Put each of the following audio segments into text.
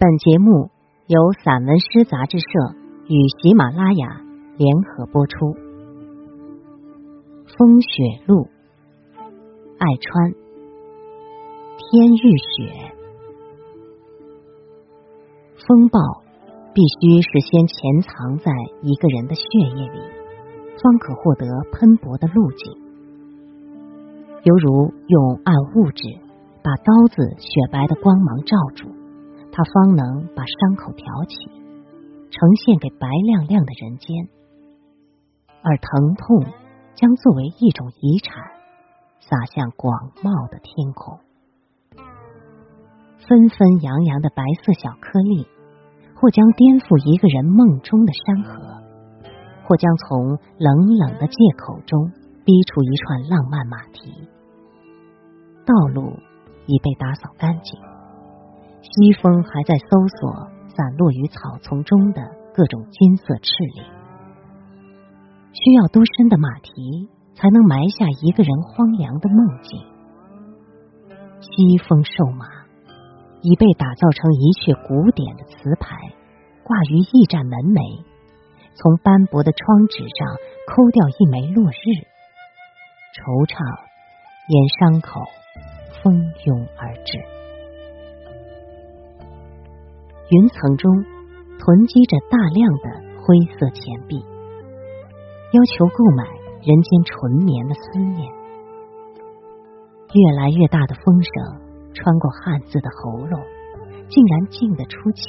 本节目由散文诗杂志社与喜马拉雅联合播出。风雪路，爱川，天欲雪。风暴必须是先潜藏在一个人的血液里，方可获得喷薄的路径，犹如用暗物质把刀子雪白的光芒罩住。他方能把伤口挑起，呈现给白亮亮的人间，而疼痛将作为一种遗产，洒向广袤的天空。纷纷扬扬的白色小颗粒，或将颠覆一个人梦中的山河，或将从冷冷的借口中逼出一串浪漫马蹄。道路已被打扫干净。西风还在搜索散落于草丛中的各种金色赤粒，需要多深的马蹄才能埋下一个人荒凉的梦境？西风瘦马已被打造成一阙古典的词牌，挂于驿站门楣，从斑驳的窗纸上抠掉一枚落日，惆怅沿伤口蜂拥而至。云层中囤积着大量的灰色钱币，要求购买人间纯棉的思念。越来越大的风声穿过汉字的喉咙，竟然静得出奇。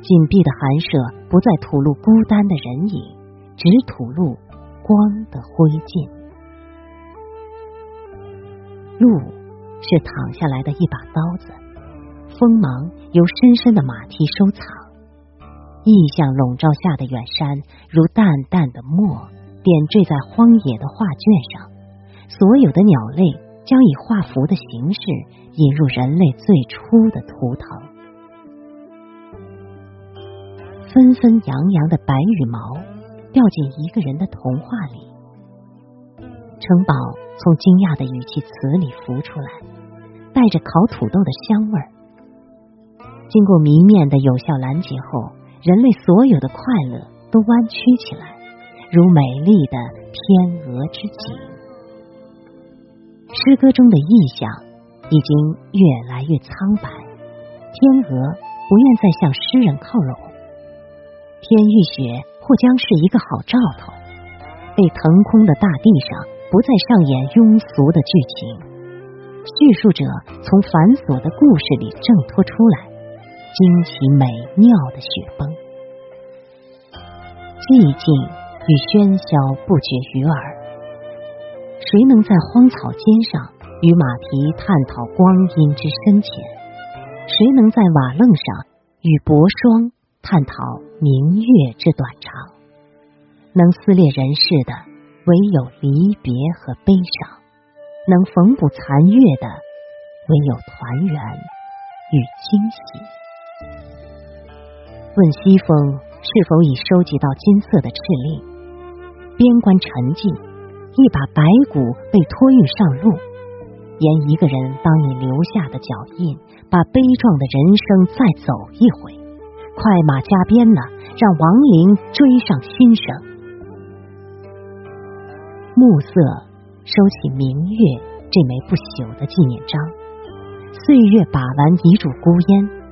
紧闭的寒舍不再吐露孤单的人影，只吐露光的灰烬。路是躺下来的一把刀子。锋芒由深深的马蹄收藏，意象笼罩下的远山，如淡淡的墨点缀在荒野的画卷上。所有的鸟类将以画符的形式引入人类最初的图腾。纷纷扬扬的白羽毛掉进一个人的童话里。城堡从惊讶的语气词里浮出来，带着烤土豆的香味儿。经过谜面的有效拦截后，人类所有的快乐都弯曲起来，如美丽的天鹅之颈。诗歌中的意象已经越来越苍白，天鹅不愿再向诗人靠拢。天欲雪或将是一个好兆头，被腾空的大地上不再上演庸俗的剧情，叙述者从繁琐的故事里挣脱出来。惊奇美妙的雪崩，寂静与喧嚣不绝于耳。谁能在荒草尖上与马蹄探讨光阴之深浅？谁能在瓦楞上与薄霜探讨明月之短长？能撕裂人世的，唯有离别和悲伤；能缝补残月的，唯有团圆与惊喜。问西风是否已收集到金色的敕令？边关沉寂，一把白骨被托运上路。沿一个人帮你留下的脚印，把悲壮的人生再走一回。快马加鞭了，让亡灵追上新生。暮色收起明月这枚不朽的纪念章，岁月把玩一柱孤烟。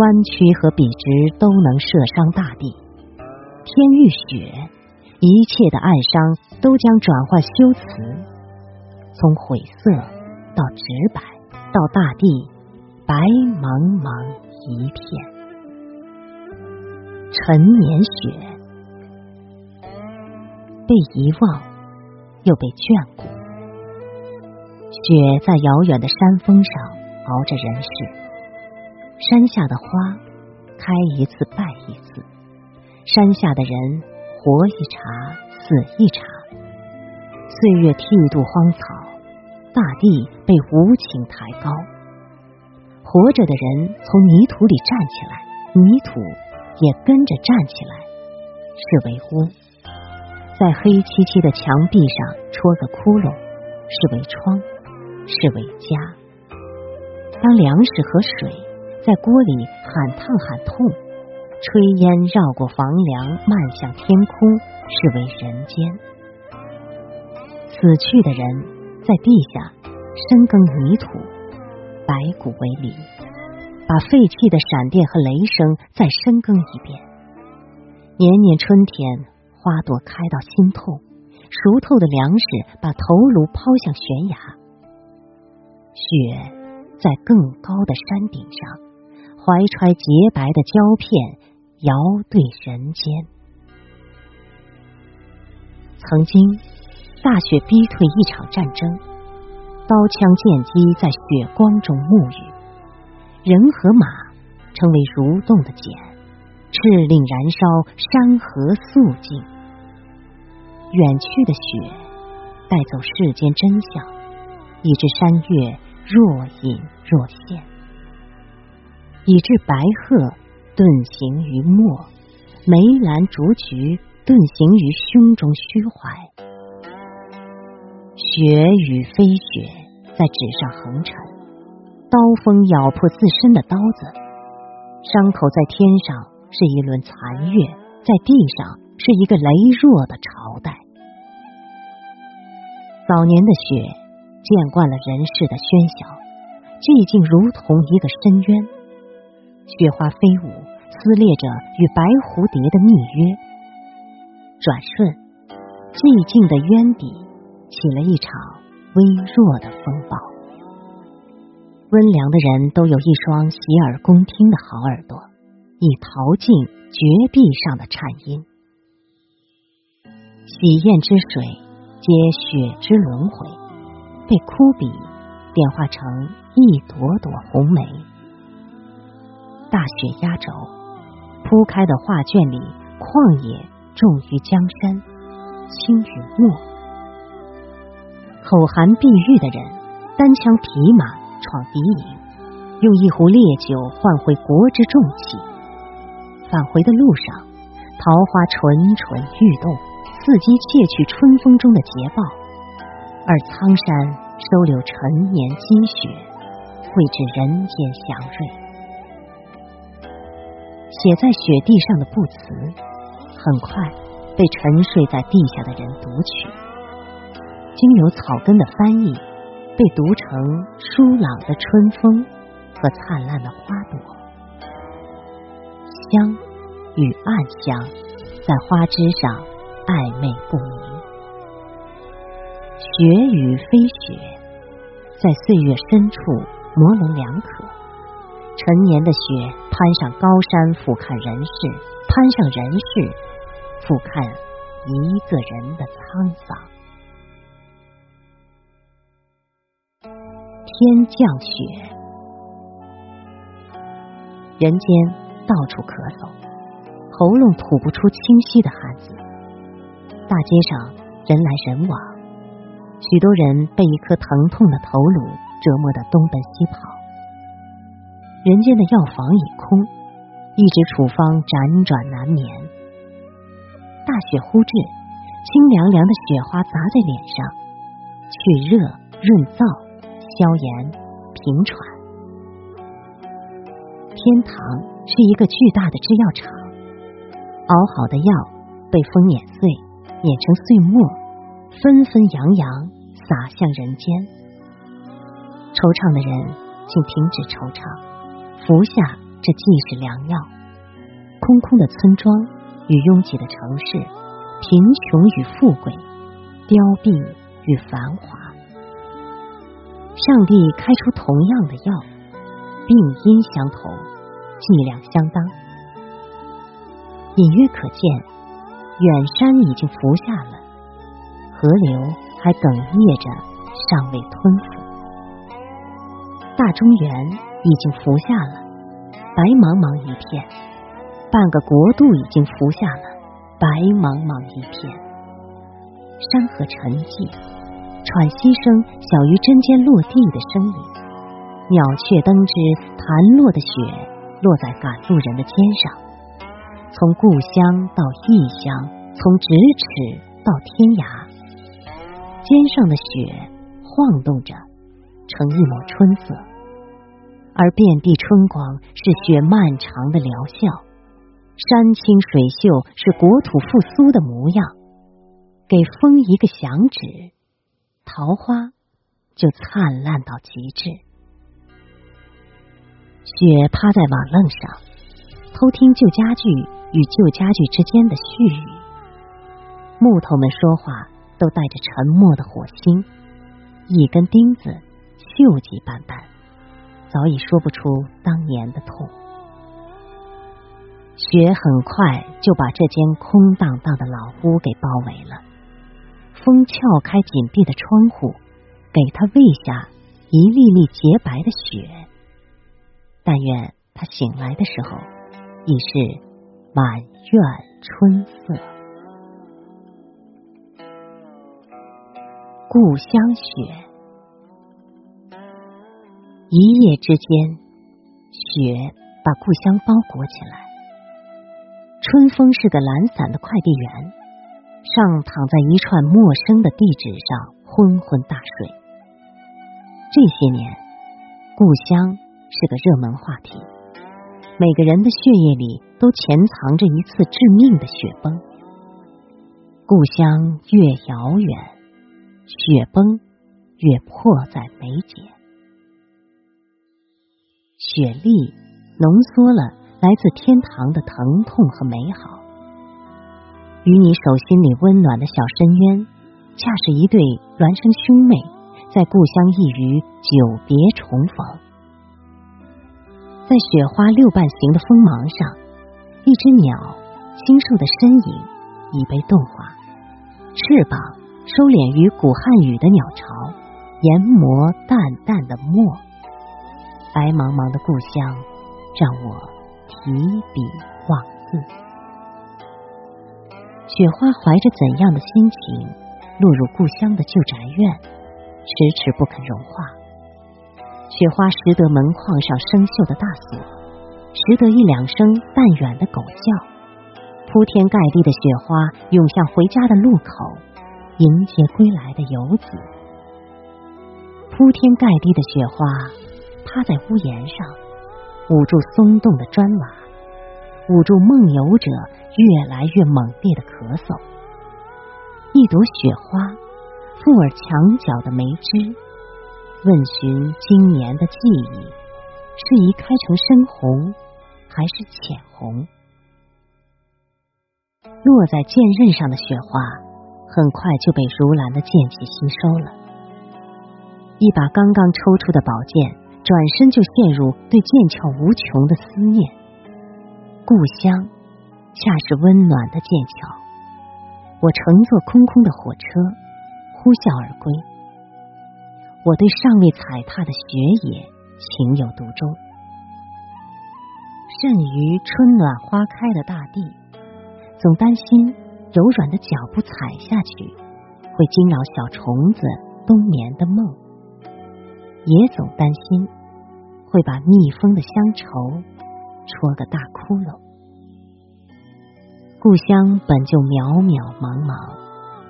弯曲和笔直都能射伤大地。天欲雪，一切的暗伤都将转换修辞，从晦涩到直白，到大地白茫茫一片。陈年雪，被遗忘又被眷顾。雪在遥远的山峰上熬着人世。山下的花开一次败一次，山下的人活一茬死一茬，岁月剃度荒草，大地被无情抬高，活着的人从泥土里站起来，泥土也跟着站起来，是为屋，在黑漆漆的墙壁上戳个窟窿，是为窗，是为家。当粮食和水。在锅里喊烫喊痛，炊烟绕过房梁，漫向天空，是为人间。死去的人在地下深耕泥土，白骨为犁，把废弃的闪电和雷声再深耕一遍。年年春天，花朵开到心痛，熟透的粮食把头颅抛向悬崖。雪在更高的山顶上，怀揣洁白的胶片，遥对人间。曾经。大雪逼退一场战争，刀枪剑戟在雪光中沐浴，人和马成为蠕动的茧，赤令燃烧山河肃静。远去的雪带走世间真相，以致山岳若隐若现，以致白鹤遁形于墨，梅兰竹菊遁形于胸中虚怀。雪与飞雪在纸上横陈，刀锋咬破自身的刀子，伤口在天上是一轮残月，在地上是一个羸弱的朝代。早年的雪见惯了人世的喧嚣，寂静如同一个深渊，雪花飞舞，撕裂着与白蝴蝶的密约。转瞬，寂静的渊底。起了一场微弱的风暴。温良的人都有一双洗耳恭听的好耳朵，以淘尽绝壁上的颤音。喜宴之水皆雪之轮回，被枯笔点化成一朵朵红梅。大雪压轴，铺开的画卷里，旷野重于江山，轻于墨。口含碧玉的人，单枪匹马闯敌营，用一壶烈酒换回国之重器。返回的路上，桃花蠢蠢欲动，伺机窃取春风中的捷报；而苍山收留陈年积雪，绘制人间祥瑞。写在雪地上的不辞，很快被沉睡在地下的人读取。经由草根的翻译，被读成舒朗的春风和灿烂的花朵，香与暗香在花枝上暧昧不明，雪与飞雪在岁月深处模棱两可。陈年的雪攀上高山俯瞰人世，攀上人世俯瞰一个人的沧桑。天降雪，人间到处咳嗽，喉咙吐不出清晰的汉字。大街上人来人往，许多人被一颗疼痛的头颅折磨得东奔西跑。人间的药房已空，一直处方辗转难眠。大雪忽至，清凉凉的雪花砸在脸上，去热润燥。消炎平喘，天堂是一个巨大的制药厂，熬好的药被风碾碎，碾成碎末，纷纷扬扬洒向人间。惆怅的人，请停止惆怅，服下这既是良药。空空的村庄与拥挤的城市，贫穷与富贵，凋敝与繁华。上帝开出同样的药，病因相同，剂量相当。隐约可见，远山已经服下了，河流还哽咽着，尚未吞服。大中原已经服下了，白茫茫一片；半个国度已经服下了，白茫茫一片。山河沉寂。喘息声小于针尖落地的声音，鸟雀登枝，弹落的雪落在赶路人的肩上，从故乡到异乡，从咫尺到天涯，肩上的雪晃动着，成一抹春色。而遍地春光是雪漫长的疗效，山清水秀是国土复苏的模样。给风一个响指，桃花就灿烂到极致。雪趴在瓦楞上，偷听旧家具与旧家具之间的絮语。木头们说话都带着沉默的火星，一根钉子锈迹斑斑，早已说不出当年的痛。雪很快就把这间空荡荡的老屋给包围了。风撬开紧闭的窗户，给他喂下一粒粒洁白的雪。但愿他醒来的时候，已是满院春色。故乡雪，一夜之间，雪把故乡包裹起来。春风是个懒散的快递员。上躺在一串陌生的地址上，昏昏大睡。这些年，故乡是个热门话题，每个人的血液里都潜藏着一次致命的雪崩。故乡越遥远，雪崩越迫在眉睫。雪粒浓缩了来自天堂的疼痛和美好。与你手心里温暖的小深渊，恰是一对孪生兄妹，在故乡一隅久别重逢。在雪花六瓣形的锋芒上，一只鸟清瘦的身影已被动画，翅膀收敛于古汉语的鸟巢，研磨淡淡的墨。白茫茫的故乡，让我提笔忘字。雪花怀着怎样的心情落入故乡的旧宅院，迟迟不肯融化。雪花识得门框上生锈的大锁，识得一两声淡远的狗叫。铺天盖地的雪花涌向回家的路口，迎接归来的游子。铺天盖地的雪花趴在屋檐上，捂住松动的砖瓦，捂住梦游者。越来越猛烈的咳嗽，一朵雪花，附耳墙角的梅枝，问询今年的记忆，是宜开成深红，还是浅红？落在剑刃上的雪花，很快就被如兰的剑气吸收了。一把刚刚抽出的宝剑，转身就陷入对剑鞘无穷的思念。故乡。恰是温暖的剑桥，我乘坐空空的火车，呼啸而归。我对尚未踩踏的雪野情有独钟，甚于春暖花开的大地，总担心柔软的脚步踩下去会惊扰小虫子冬眠的梦，也总担心会把蜜蜂的乡愁戳个大窟窿。故乡本就渺渺茫茫，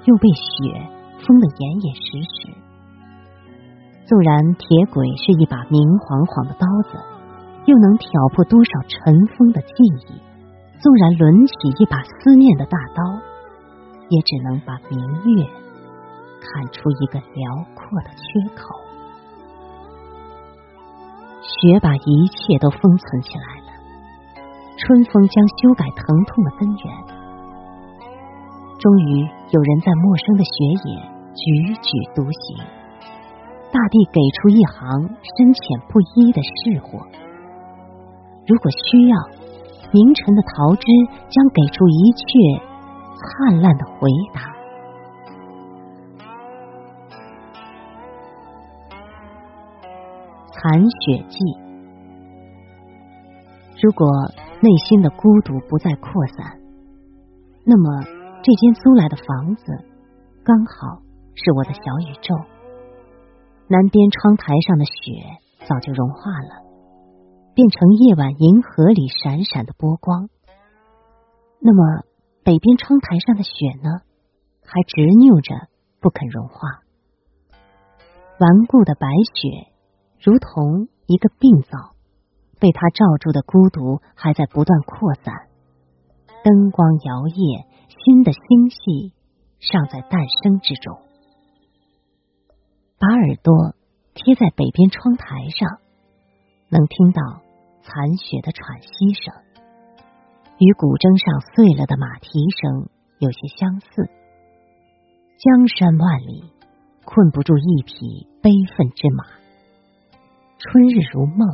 又被雪封得严严实实。纵然铁轨是一把明晃晃的刀子，又能挑破多少尘封的记忆？纵然抡起一把思念的大刀，也只能把明月砍出一个辽阔的缺口。雪把一切都封存起来了。春风将修改疼痛的根源，终于有人在陌生的雪野踽踽独行。大地给出一行深浅不一的释火。如果需要，明晨的桃枝将给出一切灿烂的回答。寒雪季，如果。内心的孤独不再扩散，那么这间租来的房子刚好是我的小宇宙。南边窗台上的雪早就融化了，变成夜晚银河里闪闪的波光。那么北边窗台上的雪呢？还执拗着不肯融化。顽固的白雪，如同一个病灶。被他罩住的孤独还在不断扩散，灯光摇曳，新的星系尚在诞生之中。把耳朵贴在北边窗台上，能听到残雪的喘息声，与古筝上碎了的马蹄声有些相似。江山万里，困不住一匹悲愤之马。春日如梦，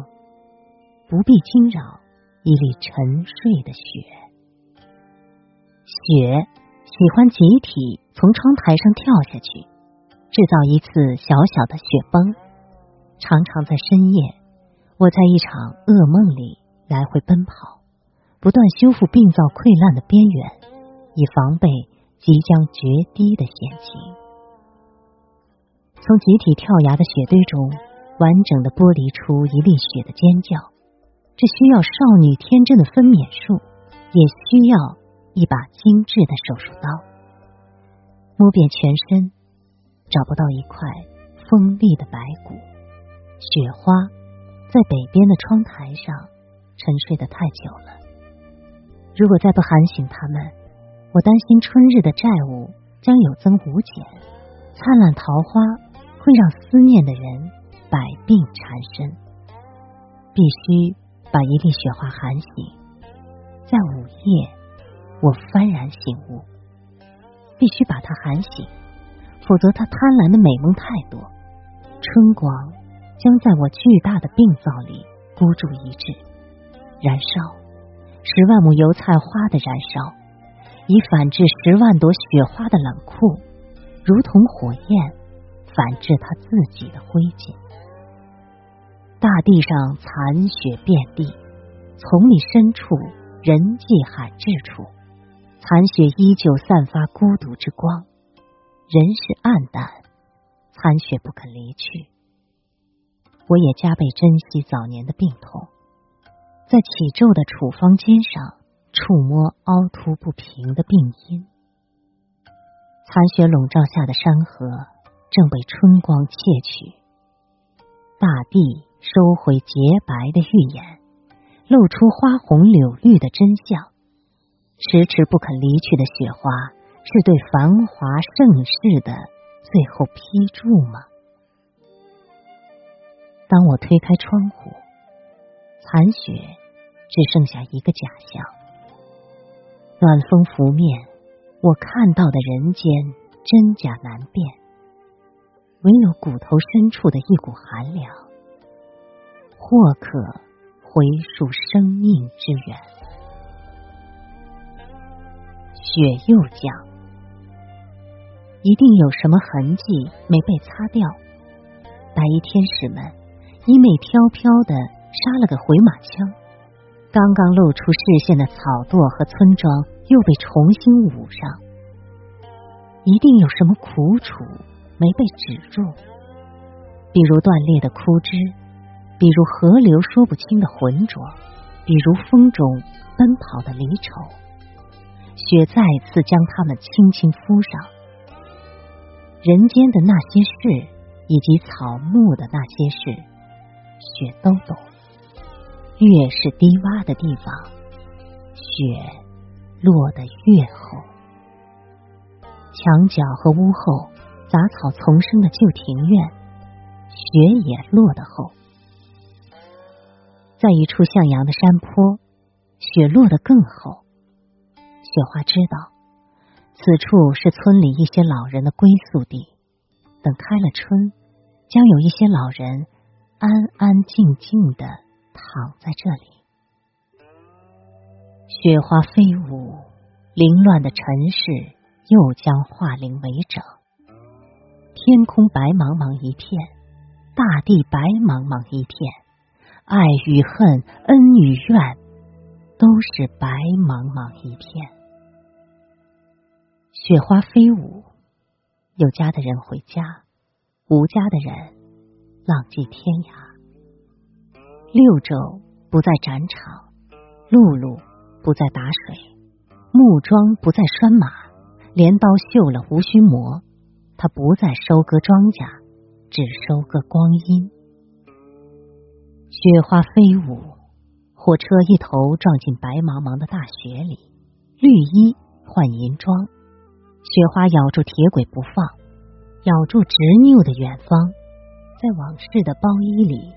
不必惊扰一粒沉睡的雪。雪喜欢集体从窗台上跳下去。制造一次小小的雪崩，常常在深夜，我在一场噩梦里来回奔跑，不断修复病灶溃烂的边缘，以防备即将决堤的险情。从集体跳崖的雪堆中，完整的剥离出一粒血的尖叫，这需要少女天真的分娩术，也需要一把精致的手术刀，摸遍全身。找不到一块锋利的白骨，雪花在北边的窗台上沉睡得太久了。如果再不喊醒他们，我担心春日的债务将有增无减，灿烂桃花会让思念的人百病缠身。必须把一粒雪花喊醒，在午夜我幡然醒悟，必须把它喊醒。否则，它贪婪的美梦太多，春光将在我巨大的病灶里孤注一掷，燃烧十万亩油菜花的燃烧，以反制十万朵雪花的冷酷，如同火焰反制他自己的灰烬。大地上残雪遍地，丛里深处人迹罕至处，残雪依旧散发孤独之光。人是暗淡，残雪不肯离去。我也加倍珍惜早年的病痛，在起皱的处方笺上触摸凹凸不平的病因。残雪笼罩下的山河正被春光窃取，大地收回洁白的预言，露出花红柳绿的真相。迟迟不肯离去的雪花。是对繁华盛世的最后批注吗？当我推开窗户，残雪只剩下一个假象。暖风拂面，我看到的人间真假难辨，唯有骨头深处的一股寒凉，或可回溯生命之源。雪又降。一定有什么痕迹没被擦掉。白衣天使们衣袂飘飘的杀了个回马枪，刚刚露出视线的草垛和村庄又被重新捂上。一定有什么苦楚没被止住，比如断裂的枯枝，比如河流说不清的浑浊，比如风中奔跑的离愁。雪再次将它们轻轻敷上。人间的那些事，以及草木的那些事，雪都懂。越是低洼的地方，雪落得越厚。墙角和屋后杂草丛生的旧庭院，雪也落得厚。在一处向阳的山坡，雪落得更厚。雪花知道。此处是村里一些老人的归宿地，等开了春，将有一些老人安安静静的躺在这里。雪花飞舞，凌乱的尘世又将化零为整。天空白茫茫一片，大地白茫茫一片，爱与恨，恩与怨，都是白茫茫一片。雪花飞舞，有家的人回家，无家的人浪迹天涯。六周不再展场，露露不再打水，木桩不再拴马，镰刀锈了无需磨。他不再收割庄稼，只收割光阴。雪花飞舞，火车一头撞进白茫茫的大雪里，绿衣换银装，雪花咬住铁轨不放，咬住执拗的远方，在往事的包衣里，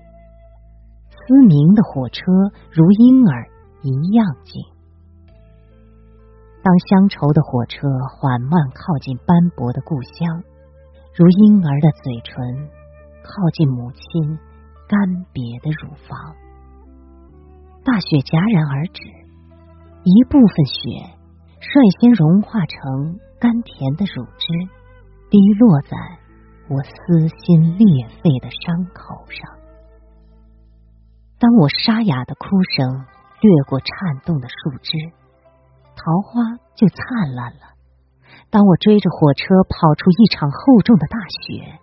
嘶鸣的火车如婴儿一样静。当乡愁的火车缓慢靠近斑驳的故乡，如婴儿的嘴唇靠近母亲干瘪的乳房。大雪戛然而止，一部分雪率先融化成甘甜的乳汁，滴落在我撕心裂肺的伤口上。当我沙哑的哭声掠过颤动的树枝，桃花就灿烂了。当我追着火车跑出一场厚重的大雪，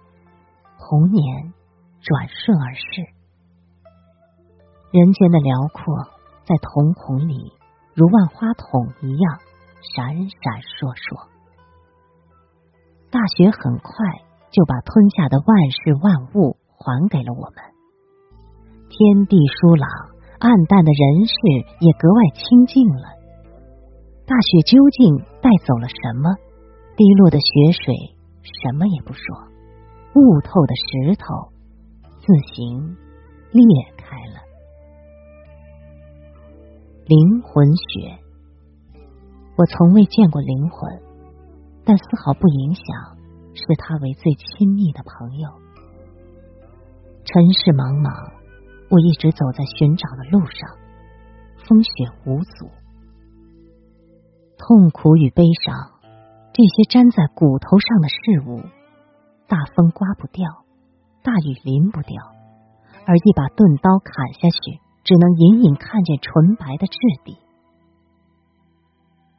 童年转瞬而逝。人间的辽阔，在瞳孔里如万花筒一样闪闪烁烁。大雪很快就把吞下的万事万物还给了我们，天地疏朗，暗淡的人世也格外清静了。大雪究竟带走了什么？滴落的雪水什么也不说，悟透的石头自行裂开了。灵魂雪，我从未见过灵魂，但丝毫不影响视他为最亲密的朋友。尘世茫茫，我一直走在寻找的路上，风雪无阻，痛苦与悲伤，这些粘在骨头上的事物，大风刮不掉，大雨淋不掉，而一把钝刀砍下去。只能隐隐看见纯白的质地，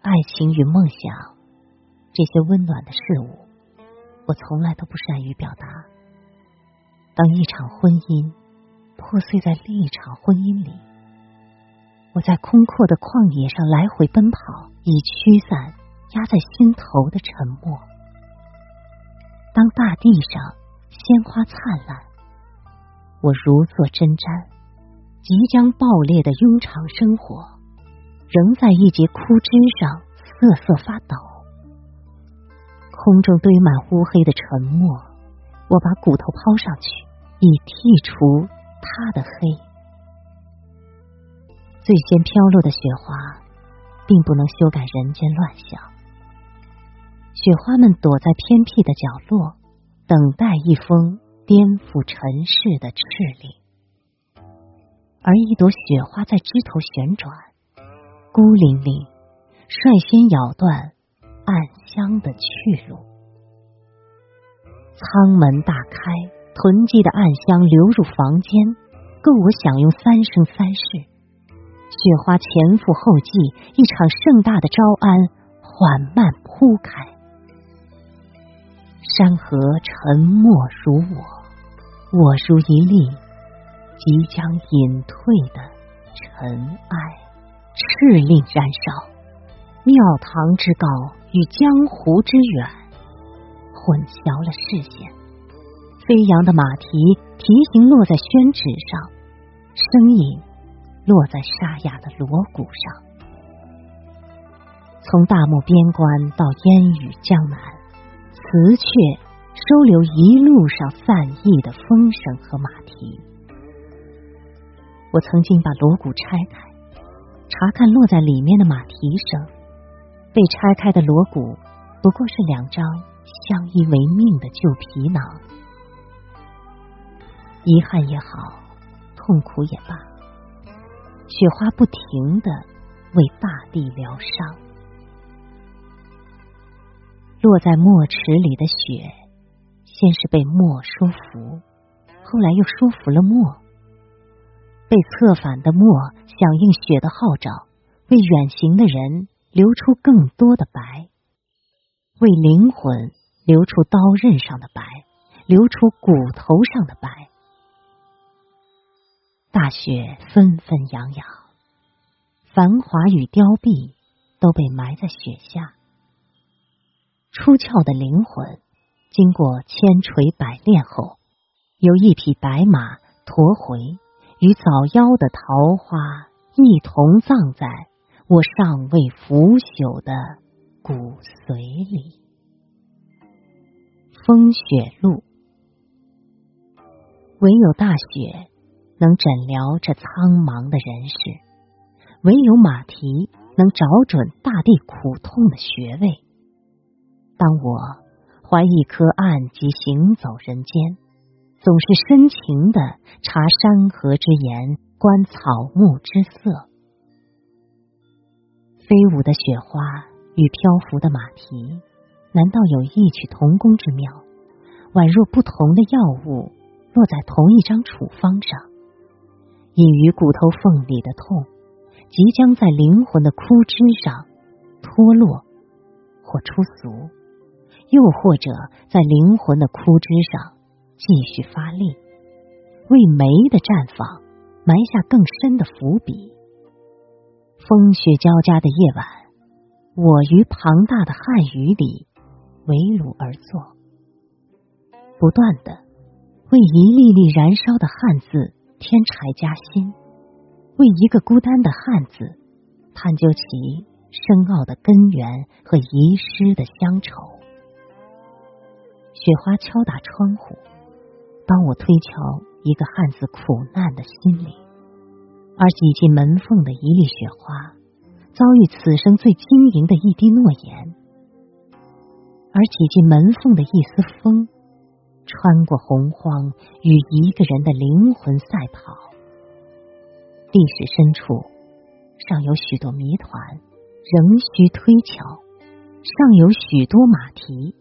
爱情与梦想这些温暖的事物，我从来都不善于表达。当一场婚姻破碎在另一场婚姻里，我在空阔的旷野上来回奔跑，以驱散压在心头的沉默。当大地上鲜花灿烂，我如坐针毡。即将爆裂的庸常生活，仍在一节枯枝上瑟瑟发抖。空中堆满乌黑的沉默，我把骨头抛上去，以剔除它的黑。最先飘落的雪花，并不能修改人间乱象。雪花们躲在偏僻的角落，等待一封颠覆尘世的敕令。而一朵雪花在枝头旋转，孤零零，率先咬断暗香的去路。舱门大开，囤积的暗香流入房间，够我享用三生三世。雪花前赴后继，一场盛大的招安缓慢铺开。山河沉默如我，我如一粒。即将隐退的尘埃，赤令燃烧。庙堂之高与江湖之远，混淆了视线。飞扬的马蹄蹄形落在宣纸上，声音落在沙哑的锣鼓上。从大漠边关到烟雨江南，词却收留一路上散逸的风声和马蹄。我曾经把锣鼓拆开，查看落在里面的马蹄声。被拆开的锣鼓不过是两张相依为命的旧皮囊。遗憾也好，痛苦也罢，雪花不停的为大地疗伤。落在墨池里的雪，先是被墨说服，后来又说服了墨。被策反的墨响应雪的号召，为远行的人留出更多的白，为灵魂留出刀刃上的白，留出骨头上的白。大雪纷纷扬扬，繁华与凋敝都被埋在雪下。出窍的灵魂，经过千锤百炼后，由一匹白马驮回。与早夭的桃花一同葬在我尚未腐朽的骨髓里。风雪路，唯有大雪能诊疗这苍茫的人世，唯有马蹄能找准大地苦痛的穴位。当我怀一颗暗疾行走人间，总是深情的察山河之颜，观草木之色。飞舞的雪花与漂浮的马蹄。难道有异曲同工之妙？宛若不同的药物落在同一张处方上，隐于骨头缝里的痛，即将在灵魂的枯枝上脱落或出俗，又或者在灵魂的枯枝上继续发力，为梅的绽放埋下更深的伏笔。风雪交加的夜晚，我于庞大的汉语里。围炉而坐，不断的为一粒粒燃烧的汉字添柴加薪，为一个孤单的汉字探究其深奥的根源和遗失的乡愁。雪花敲打窗户，帮我推敲一个汉字苦难的心灵，而挤进门缝的一粒雪花，遭遇此生最晶莹的一滴诺言。而挤进门缝的一丝风，穿过洪荒，与一个人的灵魂赛跑。历史深处尚有许多谜团，仍需推敲；尚有许多马蹄，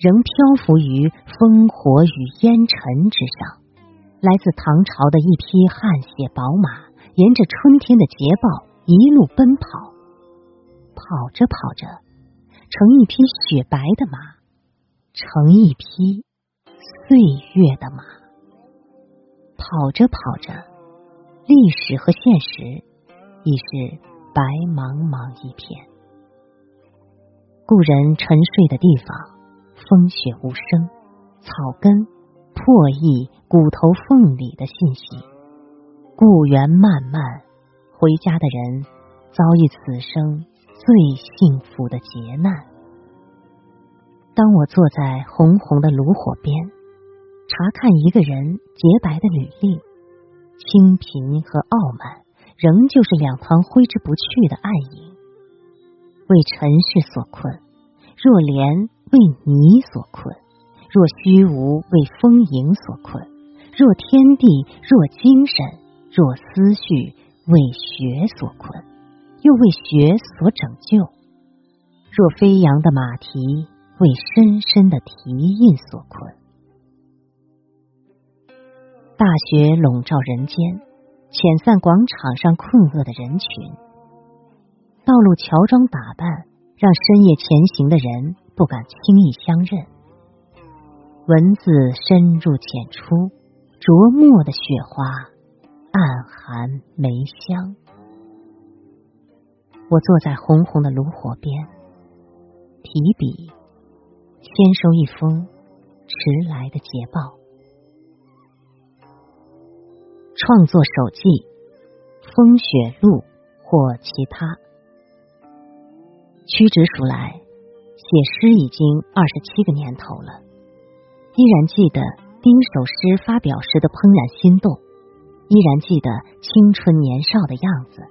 仍漂浮于烽火与烟尘之上。来自唐朝的一匹汗血宝马，沿着春天的捷报一路奔跑，跑着跑着。成一匹雪白的马，成一匹岁月的马，跑着跑着，历史和现实已是白茫茫一片。故人沉睡的地方，风雪无声，草根破译骨头缝里的信息。故园漫漫，回家的人遭遇此生。最幸福的劫难。当我坐在红红的炉火边，查看一个人洁白的履历，清贫和傲慢仍旧是两旁挥之不去的暗影。为尘世所困，若莲为你所困；若虚无为丰盈所困；若天地，若精神，若思绪为学所困。又为学所拯救，若飞扬的马蹄为深深的蹄印所困。大雪笼罩人间，遣散广场上困厄的人群。道路乔装打扮，让深夜前行的人不敢轻易相认。文字深入浅出，琢磨的雪花暗含梅香。我坐在红红的炉火边，提笔先收一封迟来的捷报。创作手记：风雪录或其他。屈指数来，写诗已经二十七个年头了，依然记得第一首诗发表时的怦然心动，依然记得青春年少的样子，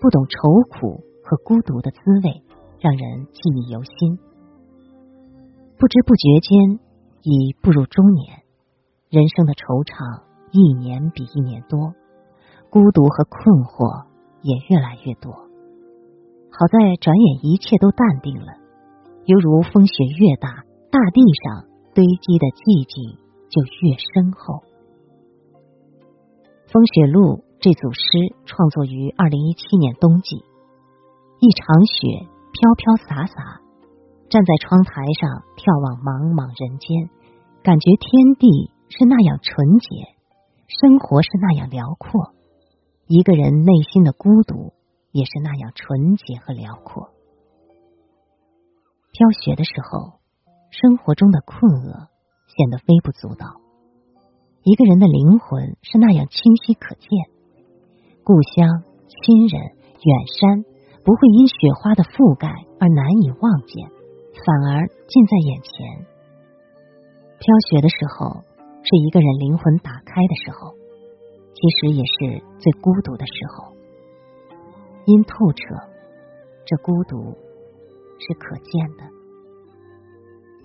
不懂愁苦。和孤独的滋味让人记忆犹新。不知不觉间已步入中年，人生的惆怅一年比一年多，孤独和困惑也越来越多。好在转眼一切都淡定了，犹如风雪越大，大地上堆积的寂静就越深厚。《风雪录》这组诗创作于二零一七年冬季。一场雪飘飘洒洒，站在窗台上眺望茫茫人间，感觉天地是那样纯洁，生活是那样辽阔，一个人内心的孤独也是那样纯洁和辽阔。飘雪的时候，生活中的困厄显得微不足道，一个人的灵魂是那样清晰可见，故乡、亲人、远山，不会因雪花的覆盖而难以望见，反而近在眼前。飘雪的时候，是一个人灵魂打开的时候，其实也是最孤独的时候。因透彻，这孤独是可见的。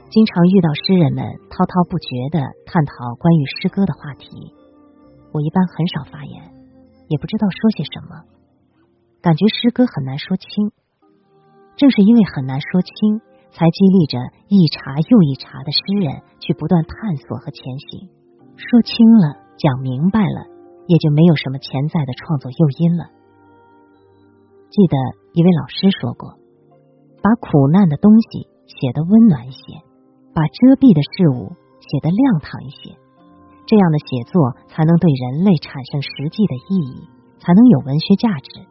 经常遇到诗人们滔滔不绝的探讨关于诗歌的话题，我一般很少发言，也不知道说些什么，感觉诗歌很难说清。正是因为很难说清。才激励着一茬又一茬的诗人去不断探索和前行。说清了，讲明白了，也就没有什么潜在的创作诱因了。记得一位老师说过：“把苦难的东西写得温暖一些，把遮蔽的事物写得亮堂一些，这样的写作才能对人类产生实际的意义，才能有文学价值。”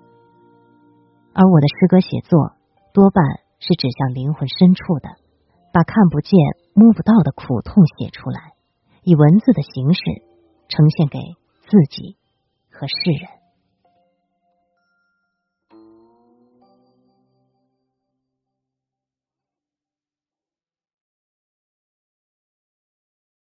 而我的诗歌写作多半。是指向灵魂深处的，把看不见、摸不到的苦痛写出来，以文字的形式呈现给自己和世人。